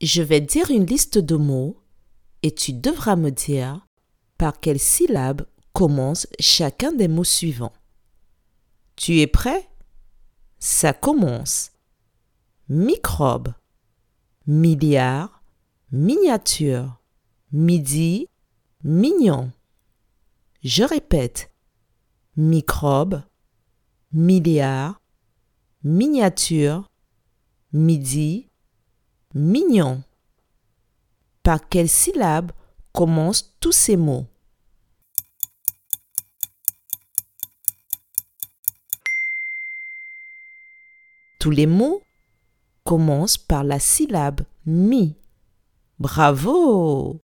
Je vais dire une liste de mots et tu devras me dire par quelle syllabe commence chacun des mots suivants. Tu es prêt? Ça commence. Microbe, milliard, miniature, midi, mignon. Je répète. Microbe, milliard, miniature, midi, mignon. Par quelle syllabe commencent tous ces mots? Tous les mots commencent par la syllabe mi. Bravo